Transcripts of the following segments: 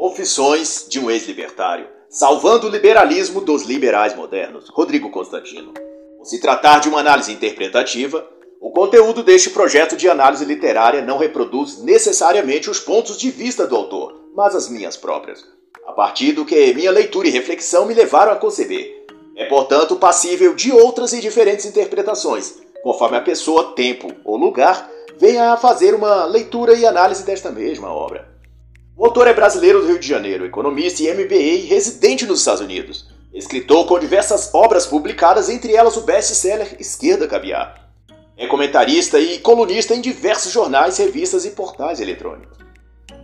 Confissões de um ex-libertário, salvando o liberalismo dos liberais modernos, Rodrigo Constantino. Por se tratar de uma análise interpretativa, o conteúdo deste projeto de análise literária não reproduz necessariamente os pontos de vista do autor, mas as minhas próprias, a partir do que minha leitura e reflexão me levaram a conceber. É, portanto, passível de outras e diferentes interpretações, conforme a pessoa, tempo ou lugar venha a fazer uma leitura e análise desta mesma obra. O autor é brasileiro do Rio de Janeiro, economista e MBA residente nos Estados Unidos. Escritor com diversas obras publicadas, entre elas o best-seller Esquerda Caviar. É comentarista e colunista em diversos jornais, revistas e portais eletrônicos.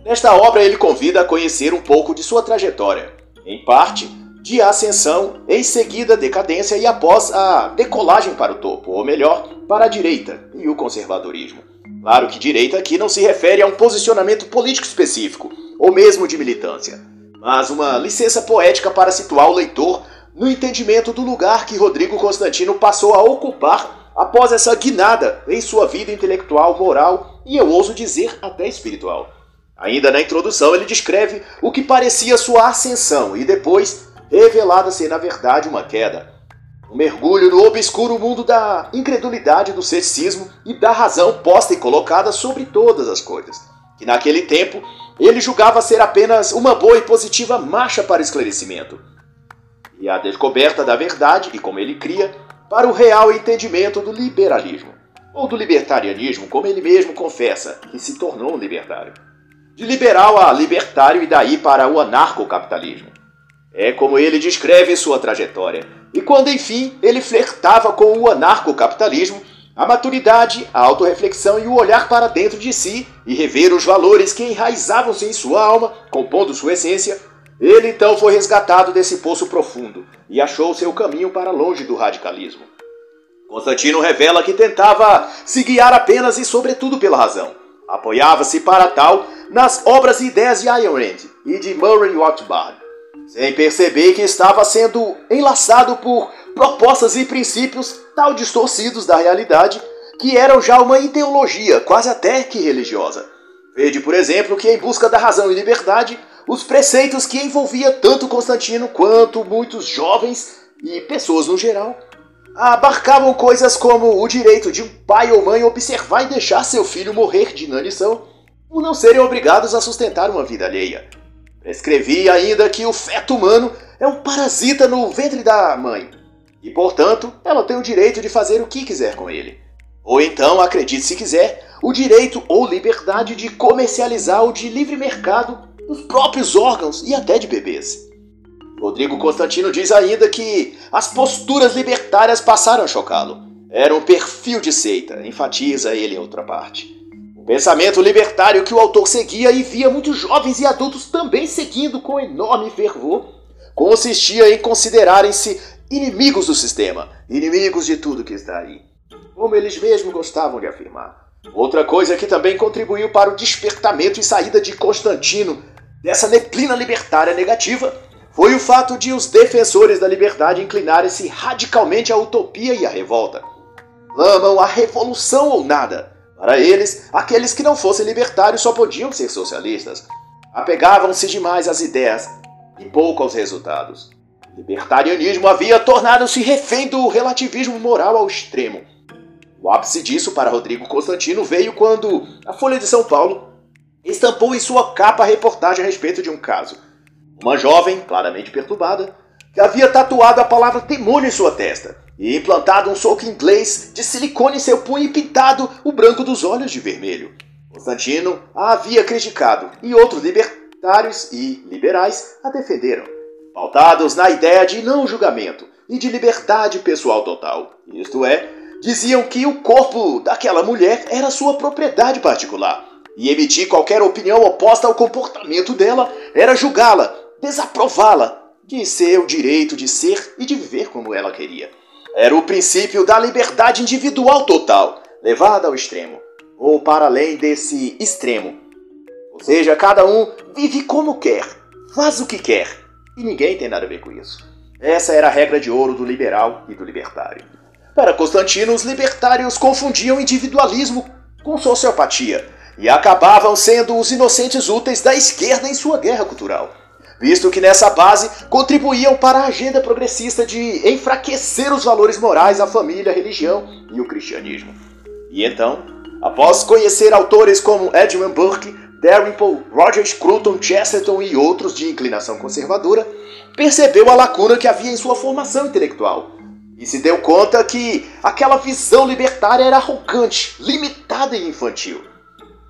Nesta obra, ele convida a conhecer um pouco de sua trajetória, em parte de ascensão, em seguida decadência e após a decolagem para o topo, ou melhor, para a direita e o conservadorismo. Claro que direita aqui não se refere a um posicionamento político específico, ou mesmo de militância, mas uma licença poética para situar o leitor no entendimento do lugar que Rodrigo Constantino passou a ocupar após essa guinada em sua vida intelectual, moral e eu ouso dizer até espiritual. Ainda na introdução, ele descreve o que parecia sua ascensão e depois revelada ser na verdade uma queda. Um mergulho no obscuro mundo da incredulidade, do ceticismo e da razão posta e colocada sobre todas as coisas, que naquele tempo ele julgava ser apenas uma boa e positiva marcha para esclarecimento. E a descoberta da verdade, e como ele cria, para o real entendimento do liberalismo, ou do libertarianismo, como ele mesmo confessa, que se tornou um libertário. De liberal a libertário e daí para o anarcocapitalismo. É como ele descreve sua trajetória. E quando enfim ele flertava com o anarcocapitalismo, a maturidade, a autorreflexão e o olhar para dentro de si e rever os valores que enraizavam-se em sua alma, compondo sua essência, ele então foi resgatado desse poço profundo e achou seu caminho para longe do radicalismo. Constantino revela que tentava se guiar apenas e sobretudo pela razão. Apoiava-se para tal nas obras e ideias de Ayn Rand e de Murray Rothbard, sem perceber que estava sendo enlaçado por propostas e princípios tal distorcidos da realidade que eram já uma ideologia, quase até que religiosa. Vede, por exemplo, que em busca da razão e liberdade, os preceitos que envolvia tanto Constantino quanto muitos jovens e pessoas no geral abarcavam coisas como o direito de um pai ou mãe observar e deixar seu filho morrer de inanição, por não serem obrigados a sustentar uma vida alheia. Prescrevia ainda que o feto humano é um parasita no ventre da mãe, e, portanto, ela tem o direito de fazer o que quiser com ele. Ou então, acredite se quiser, o direito ou liberdade de comercializar o de livre mercado dos próprios órgãos e até de bebês. Rodrigo Constantino diz ainda que as posturas libertárias passaram a chocá-lo. Era um perfil de seita, enfatiza ele em outra parte. O pensamento libertário que o autor seguia e via muitos jovens e adultos também seguindo com enorme fervor consistia em considerarem-se inimigos do sistema, inimigos de tudo que está aí, como eles mesmos gostavam de afirmar. Outra coisa que também contribuiu para o despertamento e saída de Constantino dessa neblina libertária negativa foi o fato de os defensores da liberdade inclinarem-se radicalmente à utopia e à revolta. Clamam a revolução ou nada. Para eles, aqueles que não fossem libertários só podiam ser socialistas. Apegavam-se demais às ideias e pouco aos resultados libertarianismo havia tornado-se refém do relativismo moral ao extremo. O ápice disso para Rodrigo Constantino veio quando a Folha de São Paulo estampou em sua capa a reportagem a respeito de um caso. Uma jovem, claramente perturbada, que havia tatuado a palavra demônio em sua testa e implantado um soco inglês de silicone em seu punho e pintado o branco dos olhos de vermelho. Constantino a havia criticado e outros libertários e liberais a defenderam pautados na ideia de não julgamento e de liberdade pessoal total. Isto é, diziam que o corpo daquela mulher era sua propriedade particular e emitir qualquer opinião oposta ao comportamento dela era julgá-la, desaprová-la de seu direito de ser e de viver como ela queria. Era o princípio da liberdade individual total, levada ao extremo, ou para além desse extremo. Ou seja, cada um vive como quer, faz o que quer, e ninguém tem nada a ver com isso. Essa era a regra de ouro do liberal e do libertário. Para Constantino, os libertários confundiam individualismo com sociopatia e acabavam sendo os inocentes úteis da esquerda em sua guerra cultural, visto que nessa base contribuíam para a agenda progressista de enfraquecer os valores morais, a família, a religião e o cristianismo. E então, após conhecer autores como Edmund Burke, Dalrymple, Roger Scruton, Chesterton e outros de inclinação conservadora, percebeu a lacuna que havia em sua formação intelectual e se deu conta que aquela visão libertária era arrogante, limitada e infantil.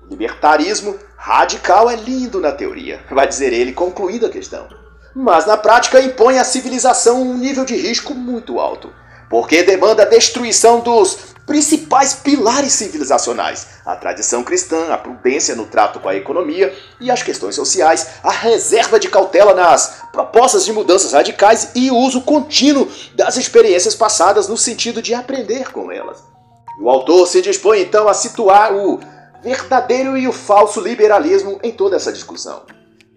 O libertarismo radical é lindo na teoria, vai dizer ele, concluindo a questão. Mas na prática impõe à civilização um nível de risco muito alto, porque demanda a destruição dos principais pilares civilizacionais: a tradição cristã, a prudência no trato com a economia e as questões sociais, a reserva de cautela nas propostas de mudanças radicais e o uso contínuo das experiências passadas no sentido de aprender com elas. O autor se dispõe então a situar o verdadeiro e o falso liberalismo em toda essa discussão.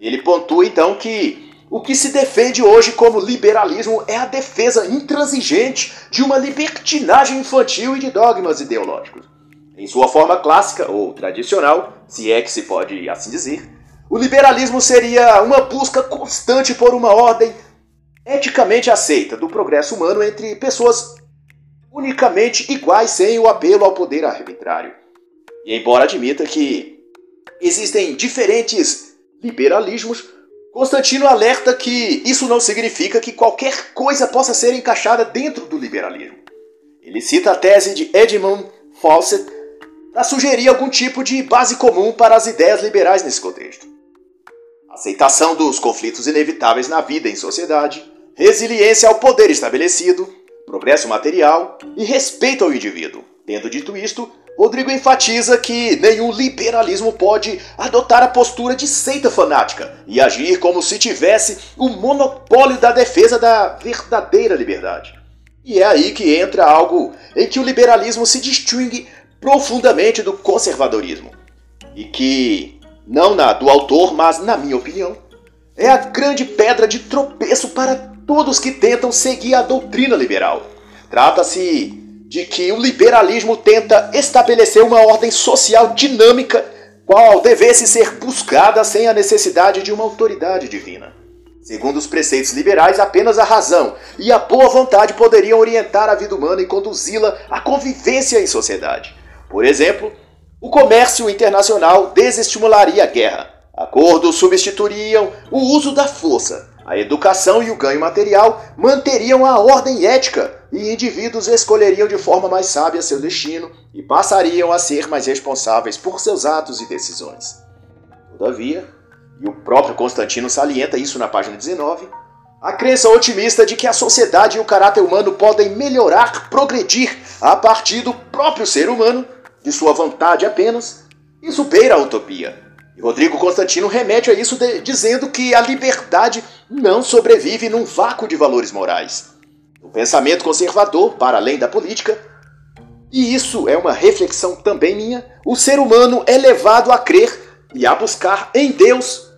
Ele pontua então que o que se defende hoje como liberalismo é a defesa intransigente de uma libertinagem infantil e de dogmas ideológicos. Em sua forma clássica ou tradicional, se é que se pode assim dizer, o liberalismo seria uma busca constante por uma ordem eticamente aceita do progresso humano entre pessoas unicamente iguais sem o apelo ao poder arbitrário. E embora admita que existem diferentes liberalismos, Constantino alerta que isso não significa que qualquer coisa possa ser encaixada dentro do liberalismo. Ele cita a tese de Edmund Fawcett para sugerir algum tipo de base comum para as ideias liberais nesse contexto. Aceitação dos conflitos inevitáveis na vida em sociedade, resiliência ao poder estabelecido, progresso material e respeito ao indivíduo. Tendo dito isto, Rodrigo enfatiza que nenhum liberalismo pode adotar a postura de seita fanática e agir como se tivesse o monopólio da defesa da verdadeira liberdade. E é aí que entra algo em que o liberalismo se distingue profundamente do conservadorismo. E que, não na do autor, mas na minha opinião, é a grande pedra de tropeço para todos que tentam seguir a doutrina liberal. Trata-se de que o liberalismo tenta estabelecer uma ordem social dinâmica, qual devesse ser buscada sem a necessidade de uma autoridade divina. Segundo os preceitos liberais, apenas a razão e a boa vontade poderiam orientar a vida humana e conduzi-la à convivência em sociedade. Por exemplo, o comércio internacional desestimularia a guerra. Acordos substituiriam o uso da força. A educação e o ganho material manteriam a ordem ética e indivíduos escolheriam de forma mais sábia seu destino e passariam a ser mais responsáveis por seus atos e decisões. Todavia, e o próprio Constantino salienta isso na página 19, a crença otimista de que a sociedade e o caráter humano podem melhorar, progredir a partir do próprio ser humano, de sua vontade apenas, isso beira a utopia. E Rodrigo Constantino remete a isso de, dizendo que a liberdade não sobrevive num vácuo de valores morais o pensamento conservador para além da política. E isso é uma reflexão também minha. O ser humano é levado a crer e a buscar em Deus,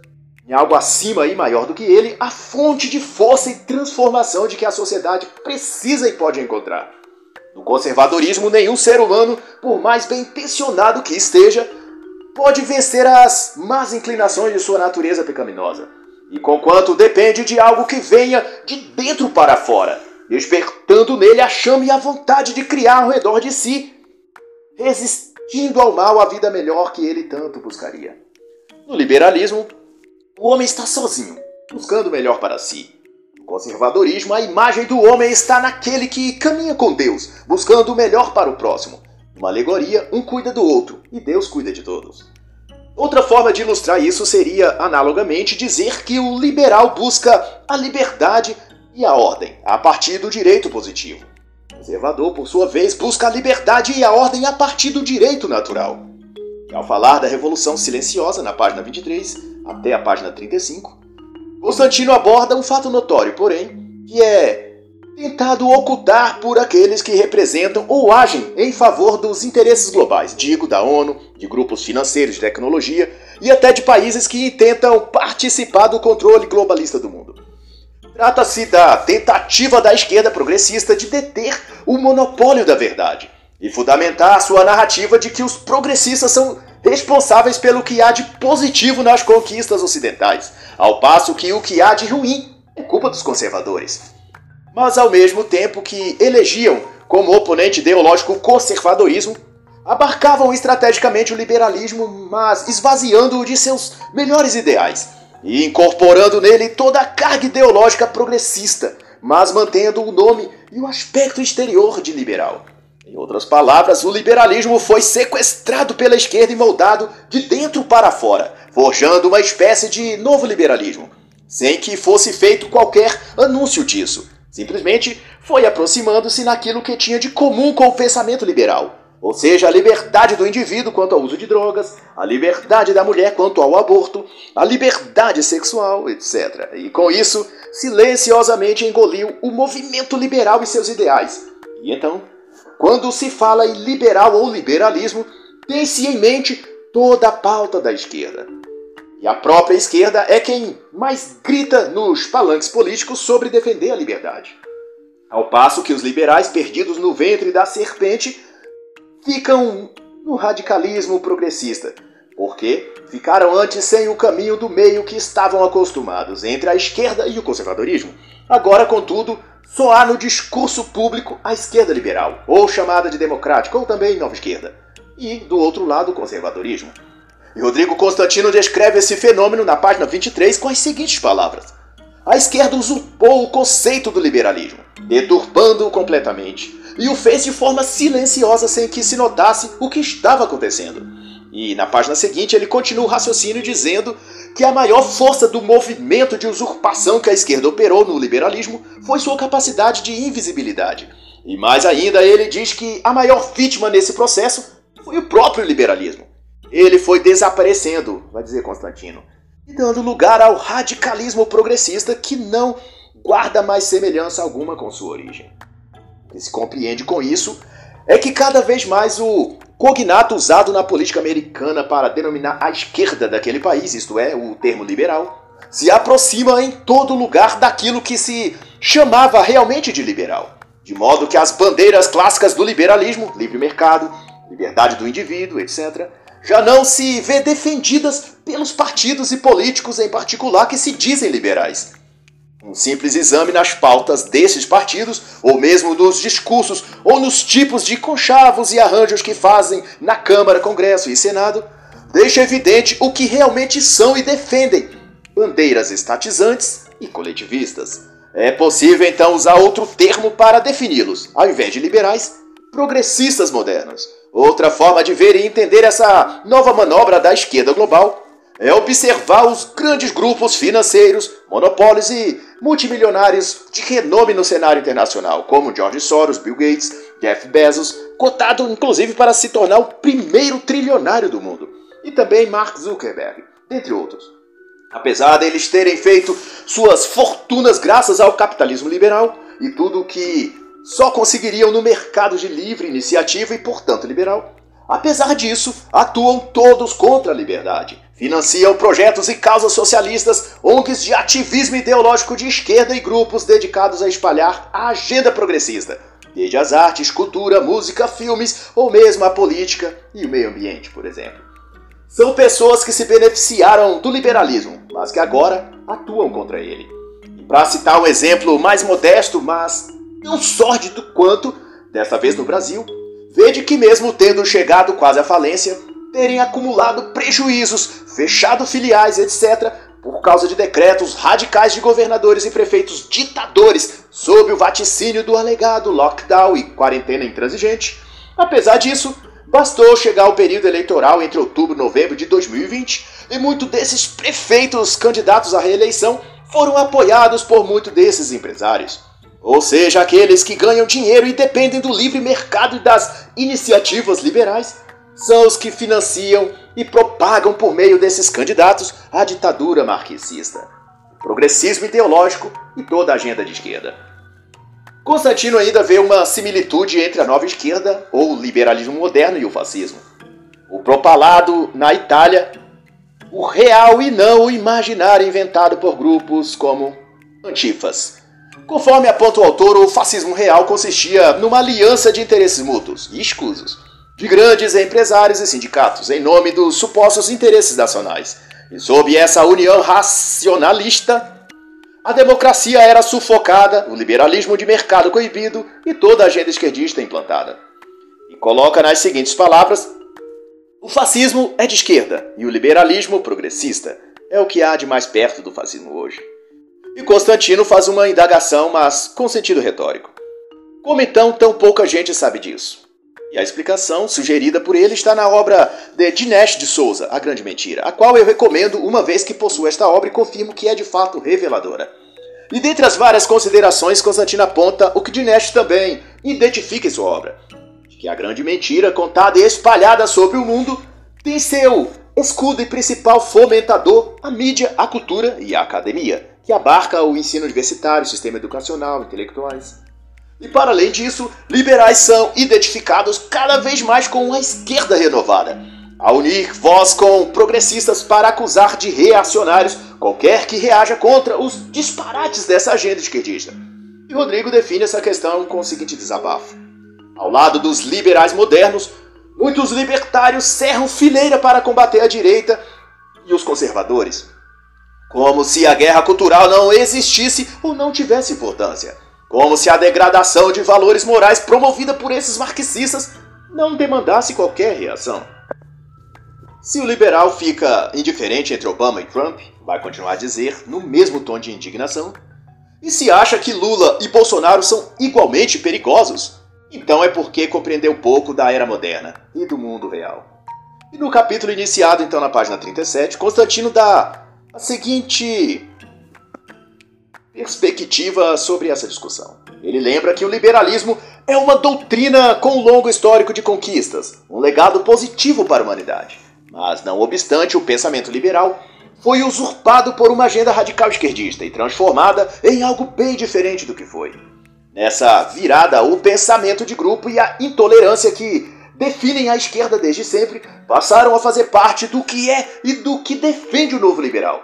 em algo acima e maior do que ele, a fonte de força e transformação de que a sociedade precisa e pode encontrar. No conservadorismo, nenhum ser humano, por mais bem intencionado que esteja, pode vencer as más inclinações de sua natureza pecaminosa. E conquanto depende de algo que venha de dentro para fora, despertando nele a chama e a vontade de criar ao redor de si, resistindo ao mal a vida melhor que ele tanto buscaria. No liberalismo, o homem está sozinho, buscando o melhor para si. No conservadorismo, a imagem do homem está naquele que caminha com Deus, buscando o melhor para o próximo. Numa alegoria, um cuida do outro e Deus cuida de todos. Outra forma de ilustrar isso seria, analogamente, dizer que o liberal busca a liberdade e a ordem, a partir do direito positivo. O conservador, por sua vez, busca a liberdade e a ordem a partir do direito natural. E ao falar da Revolução Silenciosa, na página 23 até a página 35, Constantino aborda um fato notório, porém, que é tentado ocultar por aqueles que representam ou agem em favor dos interesses globais, digo da ONU, de grupos financeiros de tecnologia e até de países que tentam participar do controle globalista do mundo. Trata-se da tentativa da esquerda progressista de deter o monopólio da verdade e fundamentar sua narrativa de que os progressistas são responsáveis pelo que há de positivo nas conquistas ocidentais, ao passo que o que há de ruim é culpa dos conservadores. Mas ao mesmo tempo que elegiam como oponente ideológico o conservadorismo, abarcavam estrategicamente o liberalismo, mas esvaziando-o de seus melhores ideais e incorporando nele toda a carga ideológica progressista, mas mantendo o nome e o aspecto exterior de liberal. Em outras palavras, o liberalismo foi sequestrado pela esquerda e moldado de dentro para fora, forjando uma espécie de novo liberalismo, sem que fosse feito qualquer anúncio disso. Simplesmente foi aproximando-se naquilo que tinha de comum com o pensamento liberal, ou seja, a liberdade do indivíduo quanto ao uso de drogas, a liberdade da mulher quanto ao aborto, a liberdade sexual, etc. E com isso, silenciosamente engoliu o movimento liberal e seus ideais. E então, quando se fala em liberal ou liberalismo, tem-se em mente toda a pauta da esquerda. E a própria esquerda é quem mais grita nos palanques políticos sobre defender a liberdade. Ao passo que os liberais perdidos no ventre da serpente ficam no radicalismo progressista, porque ficaram antes sem o caminho do meio que estavam acostumados entre a esquerda e o conservadorismo. Agora, contudo, só há no discurso público a esquerda liberal, ou chamada de democrática, ou também nova esquerda, e do outro lado o conservadorismo. E Rodrigo Constantino descreve esse fenômeno na página 23 com as seguintes palavras: A esquerda usurpou o conceito do liberalismo, deturpando-o completamente e o fez de forma silenciosa sem que se notasse o que estava acontecendo. E na página seguinte ele continua o raciocínio dizendo que a maior força do movimento de usurpação que a esquerda operou no liberalismo foi sua capacidade de invisibilidade. E mais ainda, ele diz que a maior vítima nesse processo foi o próprio liberalismo. Ele foi desaparecendo, vai dizer Constantino, e dando lugar ao radicalismo progressista que não guarda mais semelhança alguma com sua origem que se compreende com isso é que cada vez mais o cognato usado na política americana para denominar a esquerda daquele país, isto é, o termo liberal, se aproxima em todo lugar daquilo que se chamava realmente de liberal. De modo que as bandeiras clássicas do liberalismo, livre mercado, liberdade do indivíduo, etc., já não se vê defendidas pelos partidos e políticos em particular que se dizem liberais. Um simples exame nas pautas desses partidos, ou mesmo nos discursos, ou nos tipos de conchavos e arranjos que fazem na Câmara, Congresso e Senado, deixa evidente o que realmente são e defendem: bandeiras estatizantes e coletivistas. É possível então usar outro termo para defini-los, ao invés de liberais, progressistas modernos. Outra forma de ver e entender essa nova manobra da esquerda global é observar os grandes grupos financeiros, monopólios e multimilionários de renome no cenário internacional, como George Soros, Bill Gates, Jeff Bezos, cotado inclusive para se tornar o primeiro trilionário do mundo, e também Mark Zuckerberg, entre outros. Apesar deles terem feito suas fortunas graças ao capitalismo liberal e tudo o que só conseguiriam no mercado de livre iniciativa e, portanto, liberal, apesar disso, atuam todos contra a liberdade Financiam projetos e causas socialistas, ONGs de ativismo ideológico de esquerda e grupos dedicados a espalhar a agenda progressista, desde as artes, cultura, música, filmes ou mesmo a política e o meio ambiente, por exemplo. São pessoas que se beneficiaram do liberalismo, mas que agora atuam contra ele. Para citar um exemplo mais modesto, mas tão sórdido quanto, dessa vez no Brasil, vede que mesmo tendo chegado quase à falência, terem acumulado prejuízos, fechado filiais, etc., por causa de decretos radicais de governadores e prefeitos ditadores sob o vaticínio do alegado lockdown e quarentena intransigente. Apesar disso, bastou chegar o período eleitoral entre outubro e novembro de 2020 e muitos desses prefeitos candidatos à reeleição foram apoiados por muitos desses empresários. Ou seja, aqueles que ganham dinheiro e dependem do livre mercado e das iniciativas liberais são os que financiam e propagam por meio desses candidatos a ditadura marxista, o progressismo ideológico e toda a agenda de esquerda. Constantino ainda vê uma similitude entre a nova esquerda, ou liberalismo moderno, e o fascismo. O propalado na Itália, o real e não o imaginário inventado por grupos como antifas. Conforme aponta o autor, o fascismo real consistia numa aliança de interesses mútuos e escusos de grandes empresários e sindicatos, em nome dos supostos interesses nacionais. E sob essa união racionalista, a democracia era sufocada, o liberalismo de mercado coibido e toda a agenda esquerdista implantada. E coloca nas seguintes palavras: o fascismo é de esquerda e o liberalismo progressista. É o que há de mais perto do fascismo hoje. E Constantino faz uma indagação, mas com sentido retórico. Como então tão pouca gente sabe disso? E a explicação sugerida por ele está na obra de Dinesh de Souza, A Grande Mentira, a qual eu recomendo uma vez que possuo esta obra e confirmo que é de fato reveladora. E dentre as várias considerações, Constantino aponta o que Dinesh também identifica em sua obra, que a grande mentira contada e espalhada sobre o mundo tem seu escudo e principal fomentador a mídia, a cultura e a academia, que abarca o ensino universitário, sistema educacional, intelectuais. E para além disso, liberais são identificados cada vez mais com uma esquerda renovada, a unir voz com progressistas para acusar de reacionários qualquer que reaja contra os disparates dessa agenda esquerdista. E Rodrigo define essa questão com o seguinte desabafo: Ao lado dos liberais modernos, muitos libertários cerram fileira para combater a direita e os conservadores. Como se a guerra cultural não existisse ou não tivesse importância. Como se a degradação de valores morais promovida por esses marxistas não demandasse qualquer reação. Se o liberal fica indiferente entre Obama e Trump, vai continuar a dizer, no mesmo tom de indignação, e se acha que Lula e Bolsonaro são igualmente perigosos, então é porque compreendeu pouco da era moderna e do mundo real. E no capítulo iniciado, então, na página 37, Constantino dá a seguinte perspectiva sobre essa discussão. Ele lembra que o liberalismo é uma doutrina com um longo histórico de conquistas, um legado positivo para a humanidade. Mas, não obstante, o pensamento liberal foi usurpado por uma agenda radical esquerdista e transformada em algo bem diferente do que foi. Nessa virada, o pensamento de grupo e a intolerância que definem a esquerda desde sempre passaram a fazer parte do que é e do que defende o novo liberal.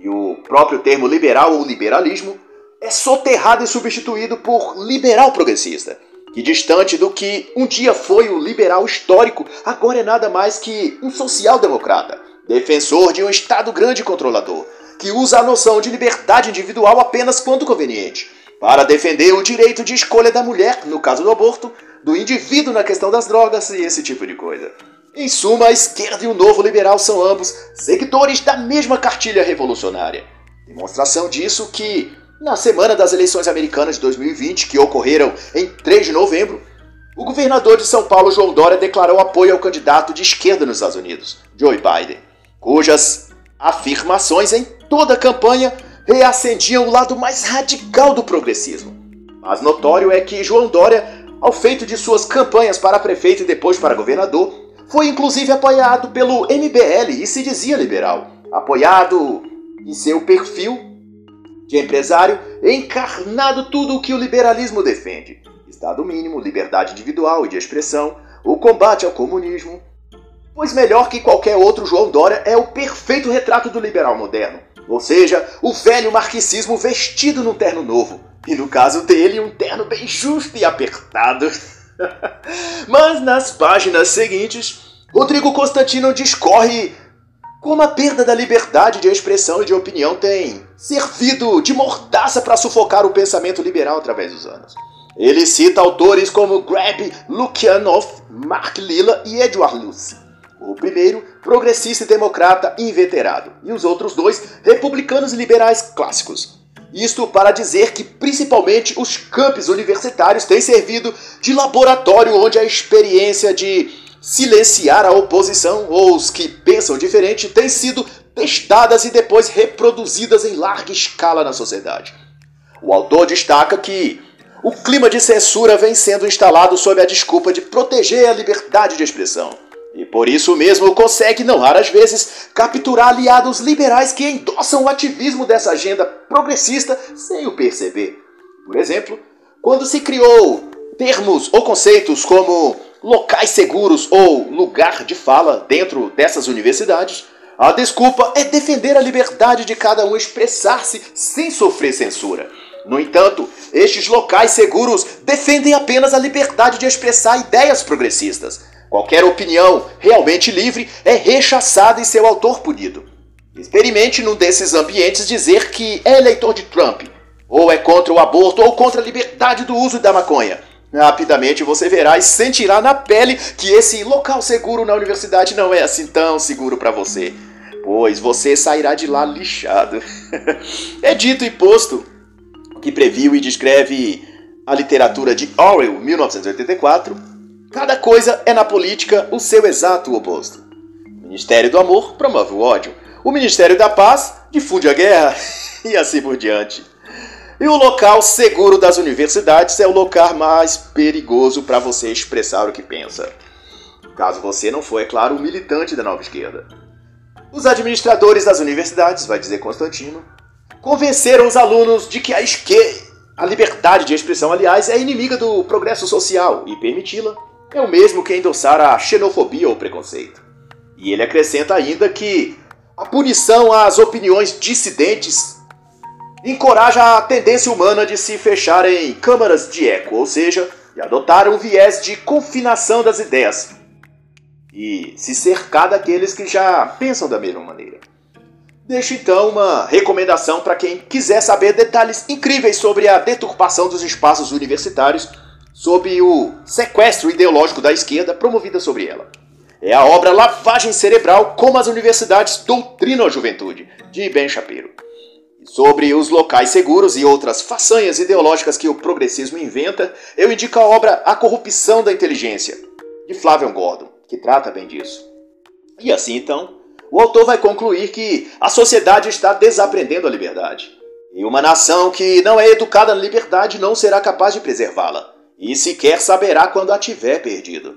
E o próprio termo liberal ou liberalismo é soterrado e substituído por liberal progressista, que distante do que um dia foi o liberal histórico, agora é nada mais que um social-democrata, defensor de um Estado grande e controlador, que usa a noção de liberdade individual apenas quando conveniente, para defender o direito de escolha da mulher, no caso do aborto, do indivíduo na questão das drogas e esse tipo de coisa. Em suma, a esquerda e o novo liberal são ambos seguidores da mesma cartilha revolucionária. Demonstração disso que, na semana das eleições americanas de 2020, que ocorreram em 3 de novembro, o governador de São Paulo, João Dória, declarou apoio ao candidato de esquerda nos Estados Unidos, Joe Biden, cujas afirmações em toda a campanha reacendiam o lado mais radical do progressismo. Mas notório é que João Dória, ao feito de suas campanhas para prefeito e depois para governador, foi inclusive apoiado pelo MBL e se dizia liberal, apoiado em seu perfil de empresário, encarnado tudo o que o liberalismo defende: Estado mínimo, liberdade individual e de expressão, o combate ao comunismo. Pois melhor que qualquer outro, João Dória é o perfeito retrato do liberal moderno, ou seja, o velho marxismo vestido num terno novo, e no caso dele, um terno bem justo e apertado. Mas nas páginas seguintes, Rodrigo Constantino discorre como a perda da liberdade de expressão e de opinião tem servido de mordaça para sufocar o pensamento liberal através dos anos. Ele cita autores como Grab Lukianoff, Mark Lilla e Edward Luce. O primeiro, progressista e democrata inveterado, e os outros dois, republicanos e liberais clássicos. Isto para dizer que principalmente os campos universitários têm servido de laboratório onde a experiência de silenciar a oposição ou os que pensam diferente têm sido testadas e depois reproduzidas em larga escala na sociedade. O autor destaca que o clima de censura vem sendo instalado sob a desculpa de proteger a liberdade de expressão. E por isso mesmo consegue, não raras vezes, capturar aliados liberais que endossam o ativismo dessa agenda progressista sem o perceber. Por exemplo, quando se criou termos ou conceitos como locais seguros ou lugar de fala dentro dessas universidades, a desculpa é defender a liberdade de cada um expressar-se sem sofrer censura. No entanto, estes locais seguros defendem apenas a liberdade de expressar ideias progressistas Qualquer opinião realmente livre é rechaçada e seu autor punido. Experimente num desses ambientes dizer que é eleitor de Trump, ou é contra o aborto, ou contra a liberdade do uso da maconha. Rapidamente você verá e sentirá na pele que esse local seguro na universidade não é assim tão seguro para você, pois você sairá de lá lixado. é dito e posto que previu e descreve a literatura de Orwell, 1984. Cada coisa é na política o seu exato oposto. O Ministério do Amor promove o ódio. O Ministério da Paz difunde a guerra. e assim por diante. E o local seguro das universidades é o local mais perigoso para você expressar o que pensa. Caso você não for, é claro, um militante da nova esquerda. Os administradores das universidades, vai dizer Constantino, convenceram os alunos de que a esquerda, a liberdade de expressão, aliás, é inimiga do progresso social e permiti-la é o mesmo que endossar a xenofobia ou preconceito. E ele acrescenta ainda que a punição às opiniões dissidentes encoraja a tendência humana de se fechar em câmaras de eco, ou seja, de adotar um viés de confinação das ideias e se cercar daqueles que já pensam da mesma maneira. Deixo então uma recomendação para quem quiser saber detalhes incríveis sobre a deturpação dos espaços universitários sob o sequestro ideológico da esquerda promovida sobre ela. É a obra Lavagem Cerebral Como as Universidades Doutrinam a Juventude, de Ben Shapiro. Sobre os locais seguros e outras façanhas ideológicas que o progressismo inventa, eu indico a obra A Corrupção da Inteligência, de Flavian Gordon, que trata bem disso. E assim então, o autor vai concluir que a sociedade está desaprendendo a liberdade. E uma nação que não é educada na liberdade não será capaz de preservá-la, e sequer saberá quando a tiver perdido.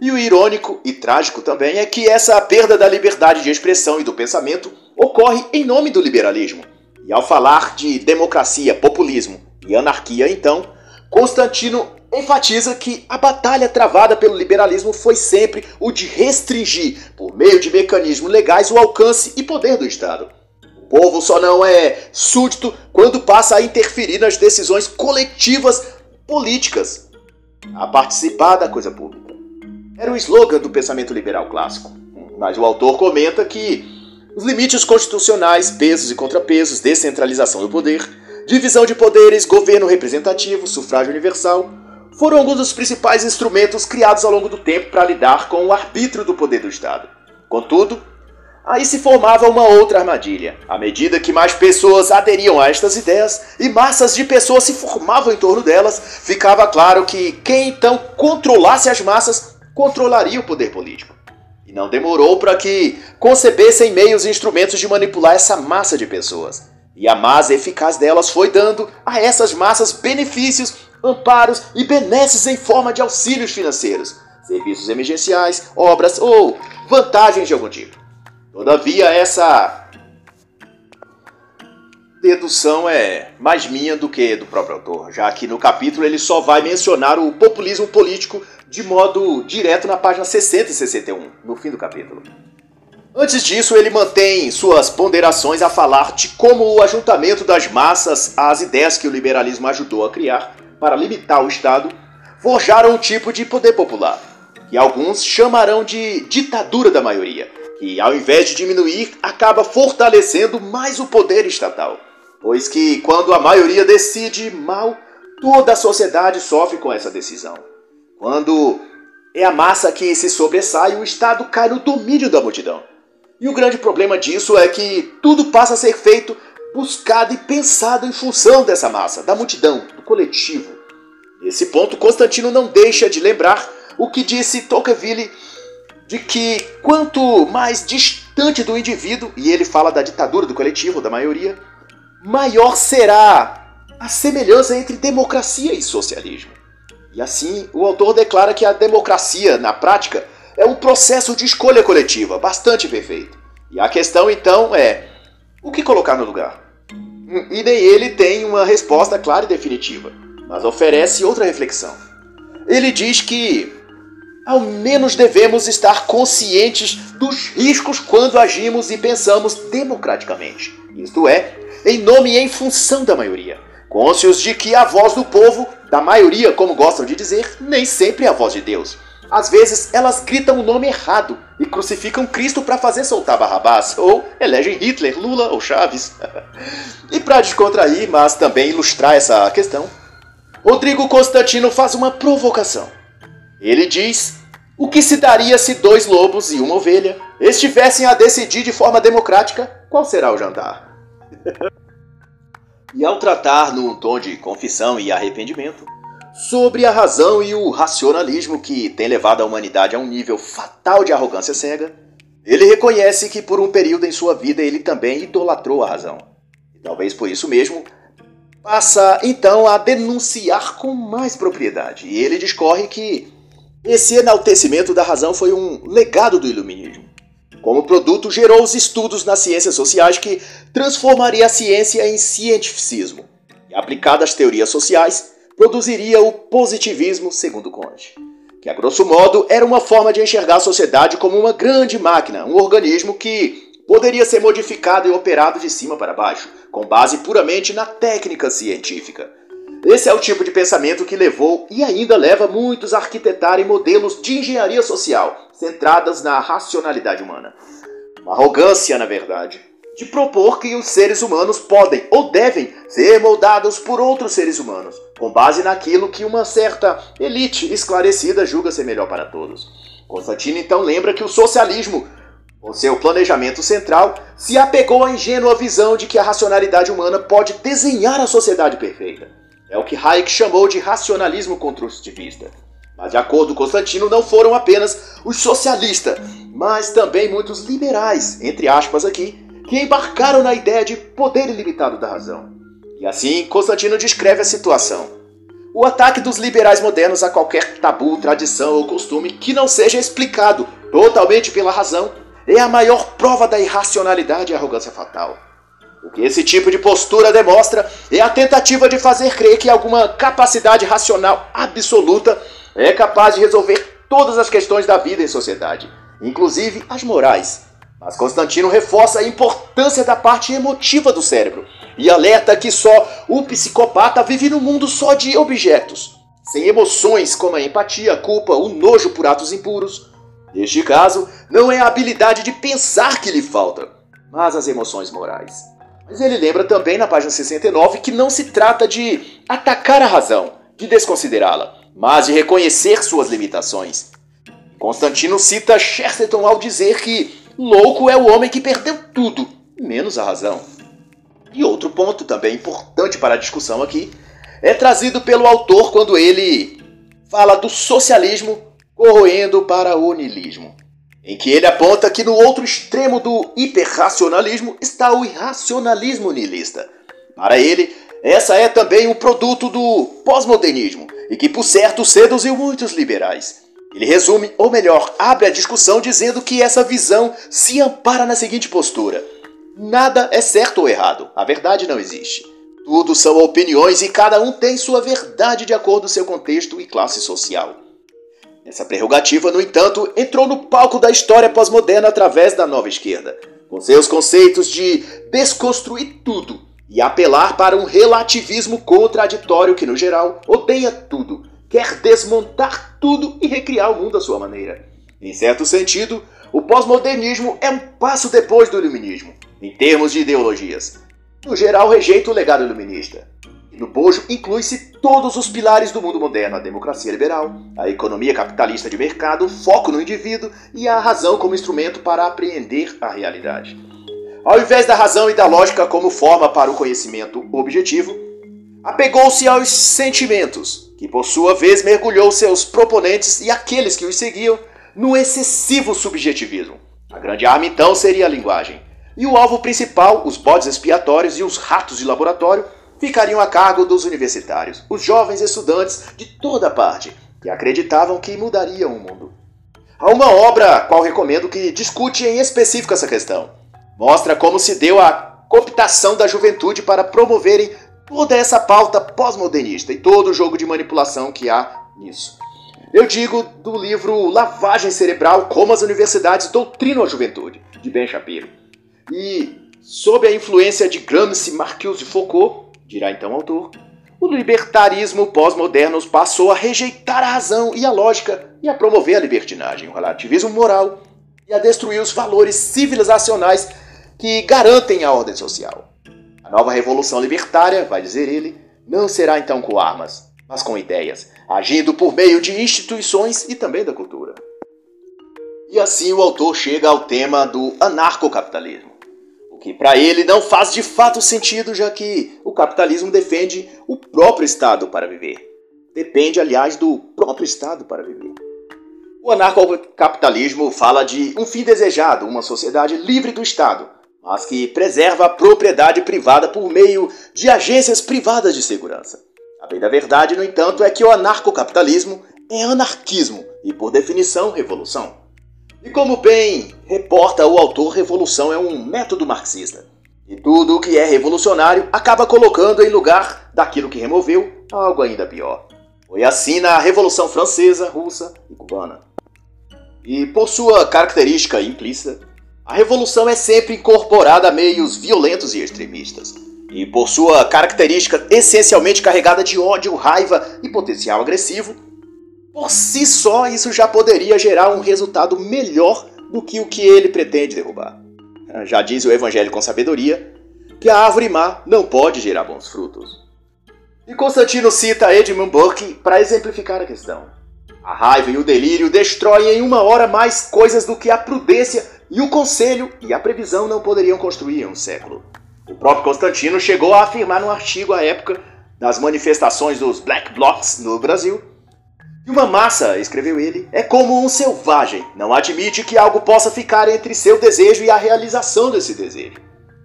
E o irônico e trágico também é que essa perda da liberdade de expressão e do pensamento ocorre em nome do liberalismo e ao falar de democracia, populismo e anarquia, então, Constantino enfatiza que a batalha travada pelo liberalismo foi sempre o de restringir, por meio de mecanismos legais, o alcance e poder do Estado. O povo só não é súdito quando passa a interferir nas decisões coletivas políticas, a participar da coisa pública. Era o slogan do pensamento liberal clássico. Mas o autor comenta que os limites constitucionais, pesos e contrapesos, descentralização do poder, divisão de poderes, governo representativo, sufrágio universal, foram alguns dos principais instrumentos criados ao longo do tempo para lidar com o arbítrio do poder do Estado. Contudo, aí se formava uma outra armadilha. À medida que mais pessoas aderiam a estas ideias e massas de pessoas se formavam em torno delas, ficava claro que quem então controlasse as massas controlaria o poder político. E não demorou para que concebessem meios e instrumentos de manipular essa massa de pessoas. E a massa eficaz delas foi dando a essas massas benefícios, amparos e benesses em forma de auxílios financeiros, serviços emergenciais, obras ou vantagens de algum tipo. Todavia, essa dedução é mais minha do que do próprio autor, já que no capítulo ele só vai mencionar o populismo político de modo direto na página 60 e 61, no fim do capítulo. Antes disso, ele mantém suas ponderações a falar de como o ajuntamento das massas às ideias que o liberalismo ajudou a criar para limitar o Estado forjaram um tipo de poder popular, que alguns chamarão de ditadura da maioria, que ao invés de diminuir, acaba fortalecendo mais o poder estatal. Pois que quando a maioria decide mal, toda a sociedade sofre com essa decisão. Quando é a massa que se sobressai, o Estado cai no domínio da multidão. E o grande problema disso é que tudo passa a ser feito, buscado e pensado em função dessa massa, da multidão, do coletivo. Nesse ponto, Constantino não deixa de lembrar o que disse Tocqueville de que quanto mais distante do indivíduo, e ele fala da ditadura do coletivo, da maioria, maior será a semelhança entre democracia e socialismo. E assim, o autor declara que a democracia, na prática, é um processo de escolha coletiva bastante perfeito. E a questão então é: o que colocar no lugar? E nem ele tem uma resposta clara e definitiva, mas oferece outra reflexão. Ele diz que ao menos devemos estar conscientes dos riscos quando agimos e pensamos democraticamente, isto é, em nome e em função da maioria, cônscios de que a voz do povo da maioria, como gostam de dizer, nem sempre é a voz de Deus. Às vezes elas gritam o nome errado e crucificam Cristo para fazer soltar Barrabás, ou elegem Hitler, Lula ou Chaves. e para descontrair, mas também ilustrar essa questão, Rodrigo Constantino faz uma provocação. Ele diz: O que se daria se dois lobos e uma ovelha estivessem a decidir de forma democrática qual será o jantar? e ao tratar num tom de confissão e arrependimento, sobre a razão e o racionalismo que tem levado a humanidade a um nível fatal de arrogância cega, ele reconhece que por um período em sua vida ele também idolatrou a razão. E talvez por isso mesmo passa então a denunciar com mais propriedade. E ele discorre que esse enaltecimento da razão foi um legado do iluminismo. Como produto, gerou os estudos nas ciências sociais que transformaria a ciência em cientificismo. E aplicada às teorias sociais, produziria o positivismo, segundo Conte, que a grosso modo era uma forma de enxergar a sociedade como uma grande máquina, um organismo que poderia ser modificado e operado de cima para baixo, com base puramente na técnica científica. Esse é o tipo de pensamento que levou e ainda leva muitos a arquitetarem modelos de engenharia social centradas na racionalidade humana. Uma arrogância, na verdade de propor que os seres humanos podem ou devem ser moldados por outros seres humanos, com base naquilo que uma certa elite esclarecida julga ser melhor para todos. Constantino então lembra que o socialismo, com seu planejamento central, se apegou à ingênua visão de que a racionalidade humana pode desenhar a sociedade perfeita. É o que Hayek chamou de racionalismo construtivista. Mas, de acordo com Constantino, não foram apenas os socialistas, mas também muitos liberais, entre aspas aqui, que embarcaram na ideia de poder ilimitado da razão. E assim, Constantino descreve a situação. O ataque dos liberais modernos a qualquer tabu, tradição ou costume que não seja explicado totalmente pela razão é a maior prova da irracionalidade e arrogância fatal. O que esse tipo de postura demonstra é a tentativa de fazer crer que alguma capacidade racional absoluta é capaz de resolver todas as questões da vida em sociedade, inclusive as morais, mas Constantino reforça a importância da parte emotiva do cérebro e alerta que só o psicopata vive num mundo só de objetos, sem emoções como a empatia, a culpa, o nojo por atos impuros. Neste caso, não é a habilidade de pensar que lhe falta, mas as emoções morais. Mas ele lembra também na página 69 que não se trata de atacar a razão, de desconsiderá-la, mas de reconhecer suas limitações. Constantino cita Chesterton ao dizer que Louco é o homem que perdeu tudo, menos a razão. E outro ponto também importante para a discussão aqui é trazido pelo autor quando ele fala do socialismo corroendo para o niilismo, em que ele aponta que no outro extremo do hiperracionalismo está o irracionalismo niilista. Para ele, essa é também um produto do pós-modernismo e que, por certo, seduziu muitos liberais. Ele resume, ou melhor, abre a discussão dizendo que essa visão se ampara na seguinte postura: nada é certo ou errado, a verdade não existe. Tudo são opiniões e cada um tem sua verdade de acordo com seu contexto e classe social. Essa prerrogativa, no entanto, entrou no palco da história pós-moderna através da nova esquerda, com seus conceitos de desconstruir tudo e apelar para um relativismo contraditório que, no geral, odeia tudo quer desmontar tudo e recriar o mundo à sua maneira. Em certo sentido, o pós-modernismo é um passo depois do iluminismo, em termos de ideologias. No geral, rejeita o legado iluminista. No bojo inclui-se todos os pilares do mundo moderno: a democracia liberal, a economia capitalista de mercado, o foco no indivíduo e a razão como instrumento para apreender a realidade. Ao invés da razão e da lógica como forma para o conhecimento objetivo, apegou-se aos sentimentos, que por sua vez mergulhou seus proponentes e aqueles que os seguiam no excessivo subjetivismo. A grande arma então seria a linguagem. E o alvo principal, os bodes expiatórios e os ratos de laboratório, ficariam a cargo dos universitários, os jovens estudantes de toda parte, que acreditavam que mudariam o mundo. Há uma obra, qual recomendo, que discute em específico essa questão. Mostra como se deu a cooptação da juventude para promoverem toda essa pauta pós-modernista e todo o jogo de manipulação que há nisso. Eu digo do livro Lavagem Cerebral: Como as Universidades Doutrinam a Juventude, de Ben Shapiro. E, sob a influência de Gramsci, Marcuse e Foucault, dirá então o autor, o libertarismo pós-moderno passou a rejeitar a razão e a lógica e a promover a libertinagem, o relativismo moral e a destruir os valores civilizacionais que garantem a ordem social. A nova revolução libertária, vai dizer ele, não será então com armas, mas com ideias, agindo por meio de instituições e também da cultura. E assim o autor chega ao tema do anarcocapitalismo, o que para ele não faz de fato sentido, já que o capitalismo defende o próprio Estado para viver. Depende, aliás, do próprio Estado para viver. O anarcocapitalismo fala de um fim desejado, uma sociedade livre do Estado, mas que preserva a propriedade privada por meio de agências privadas de segurança. A bem da verdade, no entanto, é que o anarcocapitalismo é anarquismo e, por definição, revolução. E como bem reporta o autor, revolução é um método marxista. E tudo o que é revolucionário acaba colocando em lugar daquilo que removeu algo ainda pior. Foi assim na Revolução Francesa, Russa e Cubana. E por sua característica implícita, a revolução é sempre incorporada a meios violentos e extremistas. E por sua característica essencialmente carregada de ódio, raiva e potencial agressivo, por si só isso já poderia gerar um resultado melhor do que o que ele pretende derrubar. Já diz o Evangelho com sabedoria que a árvore má não pode gerar bons frutos. E Constantino cita Edmund Burke para exemplificar a questão. A raiva e o delírio destroem em uma hora mais coisas do que a prudência e o conselho e a previsão não poderiam construir em um século. O próprio Constantino chegou a afirmar num artigo à época das manifestações dos Black Blocs no Brasil que uma massa, escreveu ele, é como um selvagem, não admite que algo possa ficar entre seu desejo e a realização desse desejo.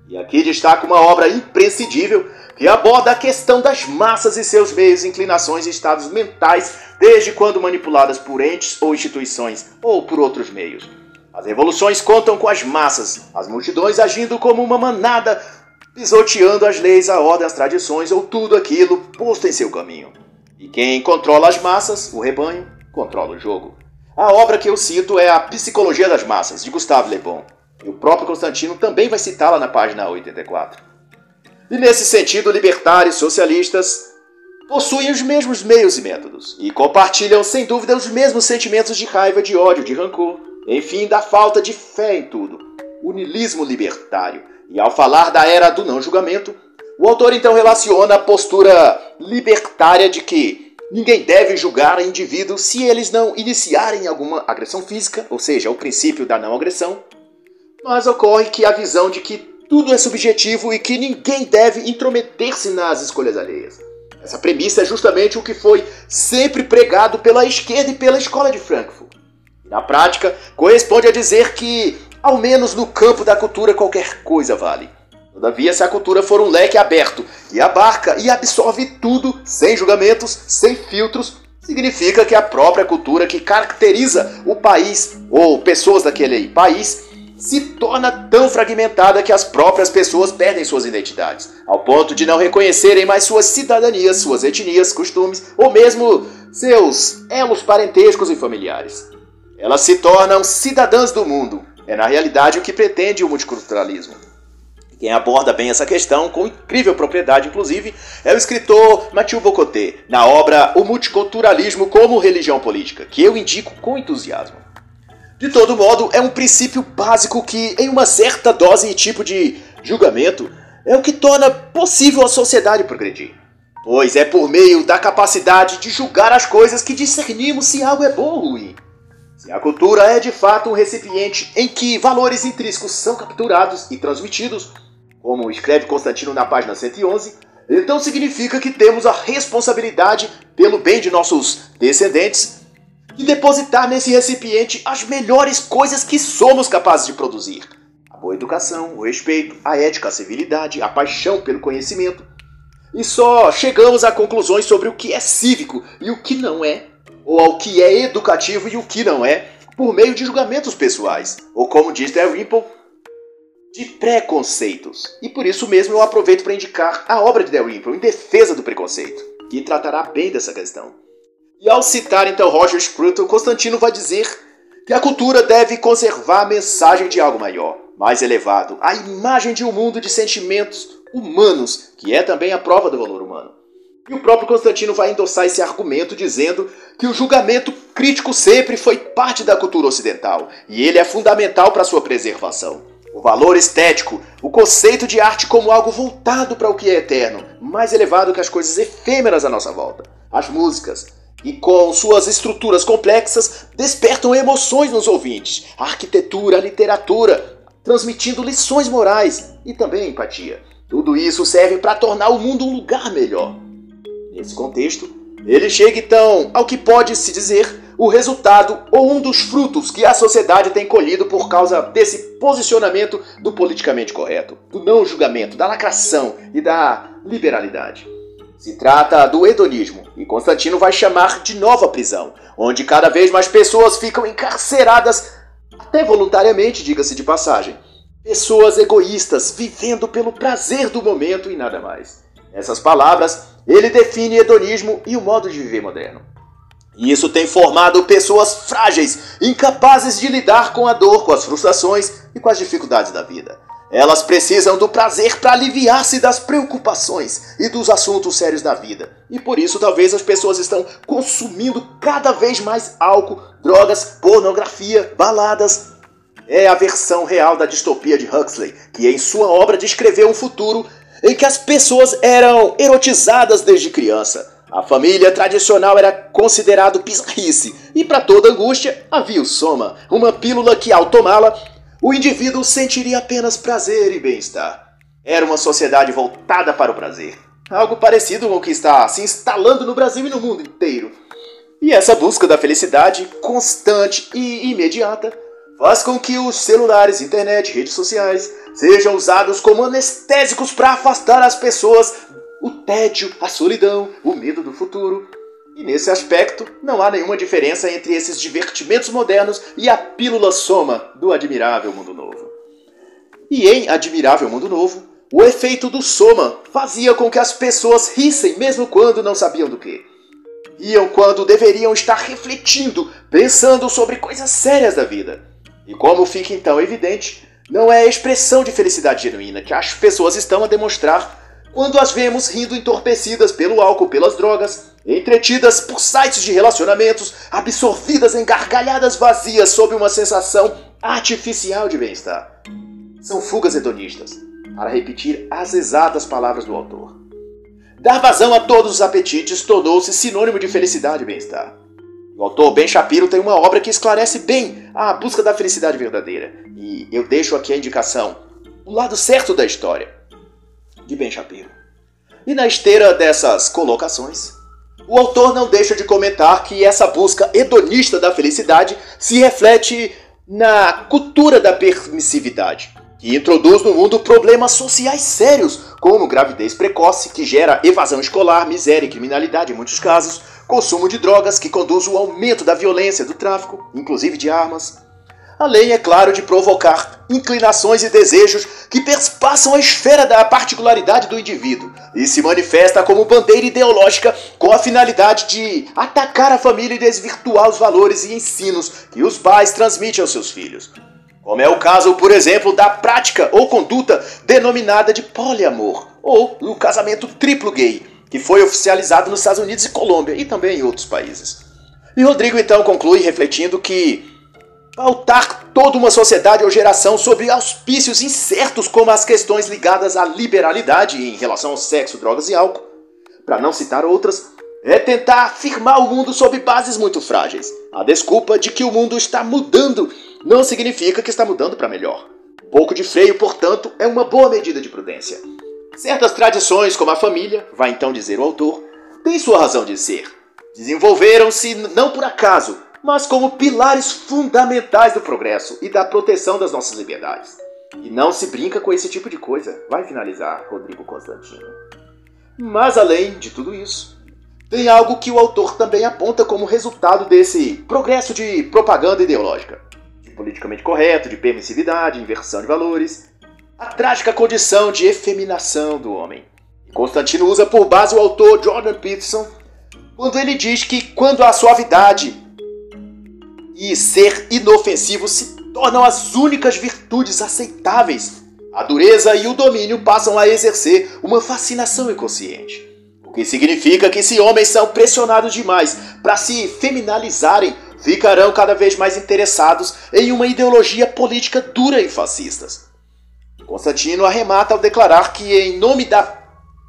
E aqui destaca uma obra imprescindível que aborda a questão das massas e seus meios, inclinações e estados mentais, desde quando manipuladas por entes ou instituições ou por outros meios. As revoluções contam com as massas, as multidões agindo como uma manada, pisoteando as leis, a ordem, as tradições ou tudo aquilo posto em seu caminho. E quem controla as massas, o rebanho, controla o jogo. A obra que eu cito é A Psicologia das Massas, de Gustave Le Bon. E o próprio Constantino também vai citá-la na página 84. E nesse sentido, libertários socialistas possuem os mesmos meios e métodos, e compartilham sem dúvida os mesmos sentimentos de raiva, de ódio, de rancor, enfim, da falta de fé em tudo, o nilismo libertário. E ao falar da era do não julgamento, o autor então relaciona a postura libertária de que ninguém deve julgar indivíduos se eles não iniciarem alguma agressão física, ou seja, o princípio da não agressão. Mas ocorre que a visão de que tudo é subjetivo e que ninguém deve intrometer-se nas escolhas alheias. Essa premissa é justamente o que foi sempre pregado pela esquerda e pela escola de Frankfurt. Na prática, corresponde a dizer que, ao menos no campo da cultura, qualquer coisa vale. Todavia, se a cultura for um leque aberto e abarca e absorve tudo, sem julgamentos, sem filtros, significa que a própria cultura que caracteriza o país ou pessoas daquele país se torna tão fragmentada que as próprias pessoas perdem suas identidades, ao ponto de não reconhecerem mais suas cidadanias, suas etnias, costumes ou mesmo seus elos parentescos e familiares. Elas se tornam cidadãs do mundo. É na realidade o que pretende o multiculturalismo. Quem aborda bem essa questão, com incrível propriedade, inclusive, é o escritor Mathieu Bocoté, na obra O Multiculturalismo como Religião Política, que eu indico com entusiasmo. De todo modo, é um princípio básico que, em uma certa dose e tipo de julgamento, é o que torna possível a sociedade progredir. Pois é por meio da capacidade de julgar as coisas que discernimos se algo é bom ou ruim. Se a cultura é de fato um recipiente em que valores intrínsecos são capturados e transmitidos, como escreve Constantino na página 111, então significa que temos a responsabilidade, pelo bem de nossos descendentes, de depositar nesse recipiente as melhores coisas que somos capazes de produzir: a boa educação, o respeito, a ética, a civilidade, a paixão pelo conhecimento. E só chegamos a conclusões sobre o que é cívico e o que não é ou ao que é educativo e o que não é, por meio de julgamentos pessoais, ou como diz Dalrymple, de preconceitos. E por isso mesmo eu aproveito para indicar a obra de Dalrymple em defesa do preconceito, que tratará bem dessa questão. E ao citar então Roger Scruton, Constantino vai dizer que a cultura deve conservar a mensagem de algo maior, mais elevado, a imagem de um mundo de sentimentos humanos, que é também a prova do valor humano. E o próprio Constantino vai endossar esse argumento dizendo que o julgamento crítico sempre foi parte da cultura ocidental e ele é fundamental para sua preservação. O valor estético, o conceito de arte como algo voltado para o que é eterno, mais elevado que as coisas efêmeras à nossa volta. As músicas, e com suas estruturas complexas, despertam emoções nos ouvintes. A arquitetura, a literatura, transmitindo lições morais e também empatia. Tudo isso serve para tornar o mundo um lugar melhor. Nesse contexto, ele chega então ao que pode se dizer o resultado ou um dos frutos que a sociedade tem colhido por causa desse posicionamento do politicamente correto, do não julgamento, da lacração e da liberalidade. Se trata do hedonismo, e Constantino vai chamar de nova prisão, onde cada vez mais pessoas ficam encarceradas, até voluntariamente, diga-se de passagem. Pessoas egoístas, vivendo pelo prazer do momento e nada mais. Nessas palavras, ele define hedonismo e o modo de viver moderno. E isso tem formado pessoas frágeis, incapazes de lidar com a dor, com as frustrações e com as dificuldades da vida. Elas precisam do prazer para aliviar-se das preocupações e dos assuntos sérios da vida. E por isso, talvez as pessoas estão consumindo cada vez mais álcool, drogas, pornografia, baladas. É a versão real da distopia de Huxley, que em sua obra descreveu um futuro em que as pessoas eram erotizadas desde criança. A família tradicional era considerado bizarrice, e para toda angústia havia o soma, uma pílula que ao tomá-la, o indivíduo sentiria apenas prazer e bem-estar. Era uma sociedade voltada para o prazer, algo parecido com o que está se instalando no Brasil e no mundo inteiro. E essa busca da felicidade constante e imediata faz com que os celulares, internet, redes sociais sejam usados como anestésicos para afastar as pessoas o tédio, a solidão, o medo do futuro. E nesse aspecto, não há nenhuma diferença entre esses divertimentos modernos e a pílula soma do Admirável Mundo Novo. E em Admirável Mundo Novo, o efeito do soma fazia com que as pessoas rissem mesmo quando não sabiam do que. Riam quando deveriam estar refletindo, pensando sobre coisas sérias da vida. E como fica então evidente, não é a expressão de felicidade genuína que as pessoas estão a demonstrar quando as vemos rindo entorpecidas pelo álcool, pelas drogas, entretidas por sites de relacionamentos, absorvidas em gargalhadas vazias sob uma sensação artificial de bem-estar. São fugas hedonistas, para repetir as exatas palavras do autor. Dar vazão a todos os apetites tornou-se sinônimo de felicidade e bem-estar. O autor Ben Shapiro tem uma obra que esclarece bem a busca da felicidade verdadeira. E eu deixo aqui a indicação: o lado certo da história, de Ben Shapiro. E na esteira dessas colocações, o autor não deixa de comentar que essa busca hedonista da felicidade se reflete na cultura da permissividade, que introduz no mundo problemas sociais sérios, como gravidez precoce, que gera evasão escolar, miséria e criminalidade em muitos casos, consumo de drogas que conduz ao aumento da violência, do tráfico, inclusive de armas. Além, é claro, de provocar inclinações e desejos que perspassam a esfera da particularidade do indivíduo e se manifesta como bandeira ideológica com a finalidade de atacar a família e desvirtuar os valores e ensinos que os pais transmitem aos seus filhos. Como é o caso, por exemplo, da prática ou conduta denominada de poliamor, ou o casamento triplo gay, que foi oficializado nos Estados Unidos e Colômbia e também em outros países. E Rodrigo então conclui refletindo que pautar toda uma sociedade ou geração sobre auspícios incertos como as questões ligadas à liberalidade em relação ao sexo, drogas e álcool, para não citar outras, é tentar afirmar o mundo sob bases muito frágeis. A desculpa de que o mundo está mudando não significa que está mudando para melhor. Pouco de freio, portanto, é uma boa medida de prudência. Certas tradições, como a família, vai então dizer o autor, têm sua razão de ser. Desenvolveram-se não por acaso, mas como pilares fundamentais do progresso e da proteção das nossas liberdades. E não se brinca com esse tipo de coisa, vai finalizar Rodrigo Constantino. Mas além de tudo isso, tem algo que o autor também aponta como resultado desse progresso de propaganda ideológica, de politicamente correto, de permissividade, inversão de valores a trágica condição de efeminação do homem. Constantino usa por base o autor Jordan Peterson quando ele diz que quando a suavidade e ser inofensivo se tornam as únicas virtudes aceitáveis, a dureza e o domínio passam a exercer uma fascinação inconsciente. O que significa que se homens são pressionados demais para se feminalizarem, ficarão cada vez mais interessados em uma ideologia política dura e fascistas. Constantino arremata ao declarar que, em nome da